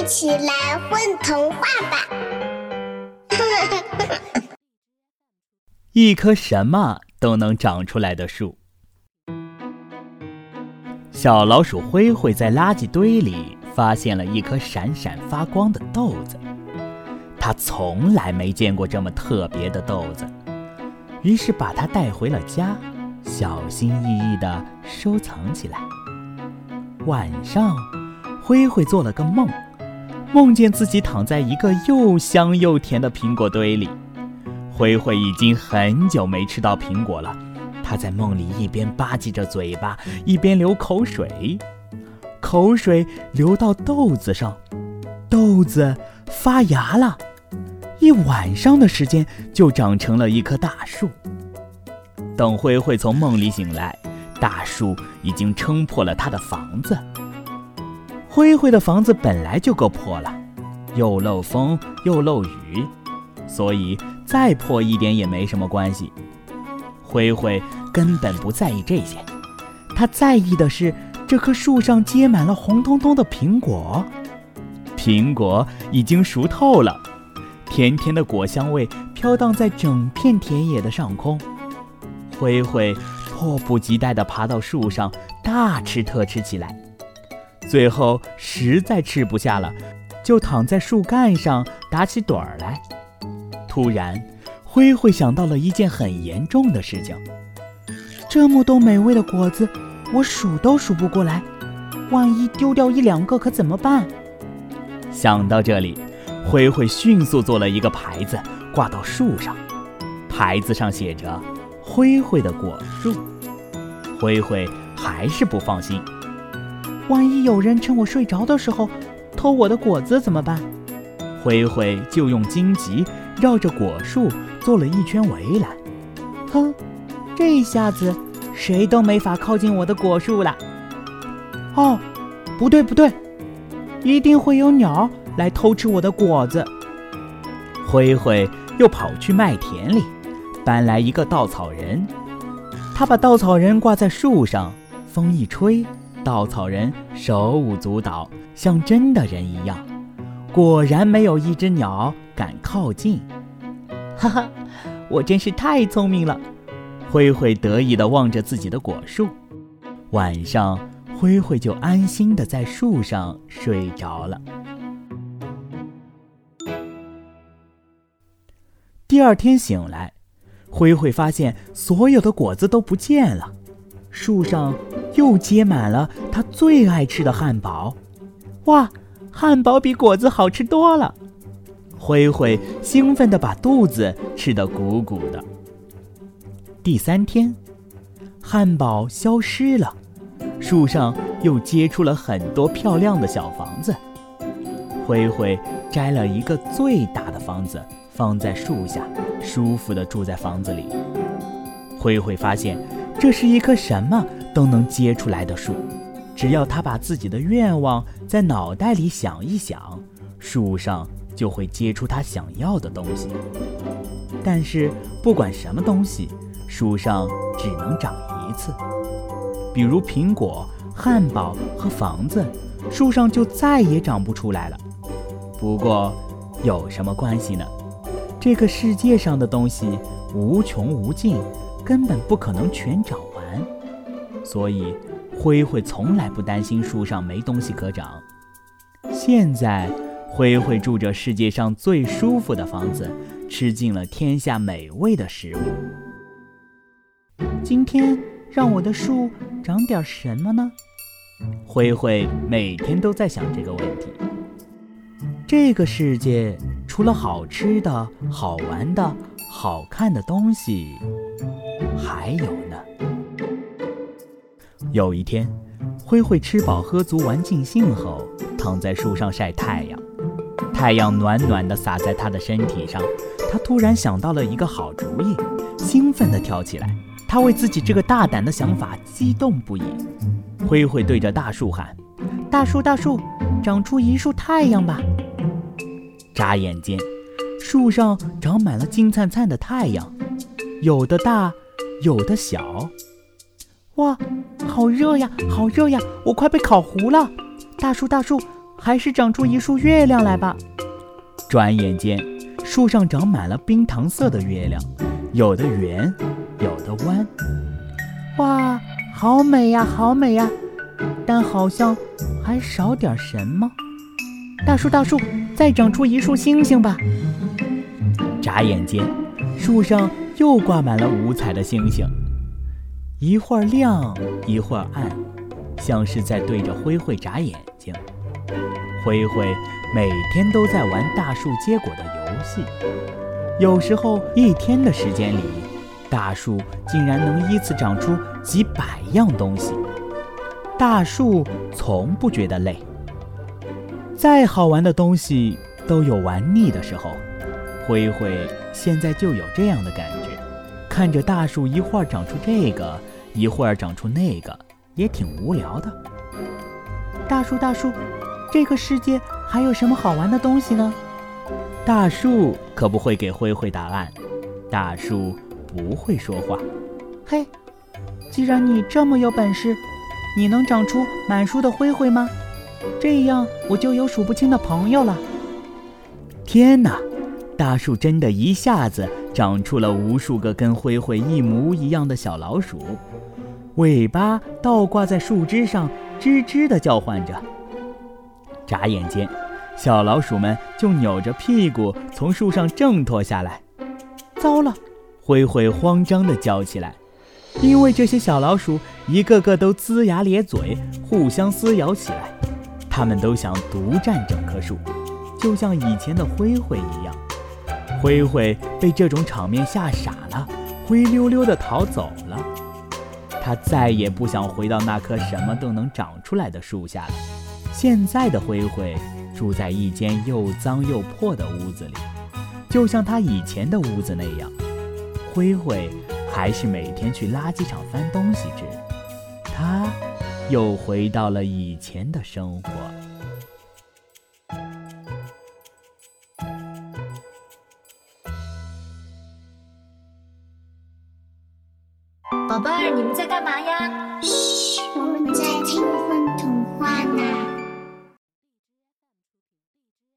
一起来混童话吧！一棵什么都能长出来的树。小老鼠灰灰在垃圾堆里发现了一颗闪闪发光的豆子，它从来没见过这么特别的豆子，于是把它带回了家，小心翼翼地收藏起来。晚上，灰灰做了个梦，梦见自己躺在一个又香又甜的苹果堆里。灰灰已经很久没吃到苹果了，他在梦里一边吧唧着嘴巴，一边流口水，口水流到豆子上，豆子发芽了，一晚上的时间就长成了一棵大树。等灰灰从梦里醒来。大树已经撑破了他的房子。灰灰的房子本来就够破了，又漏风又漏雨，所以再破一点也没什么关系。灰灰根本不在意这些，他在意的是这棵树上结满了红彤彤的苹果，苹果已经熟透了，甜甜的果香味飘荡在整片田野的上空。灰灰。迫不及待地爬到树上，大吃特吃起来。最后实在吃不下了，就躺在树干上打起盹儿来。突然，灰灰想到了一件很严重的事情：这么多美味的果子，我数都数不过来，万一丢掉一两个可怎么办？想到这里，灰灰迅速做了一个牌子，挂到树上。牌子上写着：“灰灰的果树。”灰灰还是不放心，万一有人趁我睡着的时候偷我的果子怎么办？灰灰就用荆棘绕着果树做了一圈围栏。哼，这下子谁都没法靠近我的果树了。哦，不对不对，一定会有鸟来偷吃我的果子。灰灰又跑去麦田里，搬来一个稻草人。他把稻草人挂在树上，风一吹，稻草人手舞足蹈，像真的人一样。果然没有一只鸟敢靠近。哈哈，我真是太聪明了！灰灰得意地望着自己的果树。晚上，灰灰就安心地在树上睡着了。第二天醒来。灰灰发现所有的果子都不见了，树上又结满了他最爱吃的汉堡。哇，汉堡比果子好吃多了！灰灰兴奋地把肚子吃得鼓鼓的。第三天，汉堡消失了，树上又结出了很多漂亮的小房子。灰灰摘了一个最大的房子。放在树下，舒服地住在房子里。灰灰发现，这是一棵什么都能结出来的树。只要他把自己的愿望在脑袋里想一想，树上就会结出他想要的东西。但是，不管什么东西，树上只能长一次。比如苹果、汉堡和房子，树上就再也长不出来了。不过，有什么关系呢？这个世界上的东西无穷无尽，根本不可能全长完，所以灰灰从来不担心树上没东西可长。现在，灰灰住着世界上最舒服的房子，吃尽了天下美味的食物。今天让我的树长点什么呢？灰灰每天都在想这个问题。这个世界。除了好吃的、好玩的、好看的东西，还有呢。有一天，灰灰吃饱喝足、玩尽兴后，躺在树上晒太阳。太阳暖暖的洒在他的身体上，他突然想到了一个好主意，兴奋地跳起来。他为自己这个大胆的想法激动不已。灰灰对着大树喊：“大树，大树，长出一束太阳吧！”眨眼间，树上长满了金灿灿的太阳，有的大，有的小。哇，好热呀，好热呀！我快被烤糊了。大树，大树，还是长出一束月亮来吧。转眼间，树上长满了冰糖色的月亮，有的圆，有的弯。哇，好美呀，好美呀！但好像还少点什么。大树，大树，再长出一束星星吧。眨眼间，树上又挂满了五彩的星星，一会儿亮，一会儿暗，像是在对着灰灰眨眼睛。灰灰每天都在玩大树结果的游戏，有时候一天的时间里，大树竟然能依次长出几百样东西。大树从不觉得累，再好玩的东西都有玩腻的时候。灰灰现在就有这样的感觉，看着大树一会儿长出这个，一会儿长出那个，也挺无聊的。大树，大树。这个世界还有什么好玩的东西呢？大树可不会给灰灰答案，大树不会说话。嘿，既然你这么有本事，你能长出满树的灰灰吗？这样我就有数不清的朋友了。天哪，大树真的一下子长出了无数个跟灰灰一模一样的小老鼠，尾巴倒挂在树枝上，吱吱地叫唤着。眨眼间，小老鼠们就扭着屁股从树上挣脱下来。糟了！灰灰慌张地叫起来，因为这些小老鼠一个个都龇牙咧嘴，互相撕咬起来。它们都想独占整棵树，就像以前的灰灰一样。灰灰被这种场面吓傻了，灰溜溜地逃走了。它再也不想回到那棵什么都能长出来的树下了。现在的灰灰住在一间又脏又破的屋子里，就像他以前的屋子那样。灰灰还是每天去垃圾场翻东西吃，他又回到了以前的生活。宝贝儿，你们在干嘛呀？嘘，我们在听。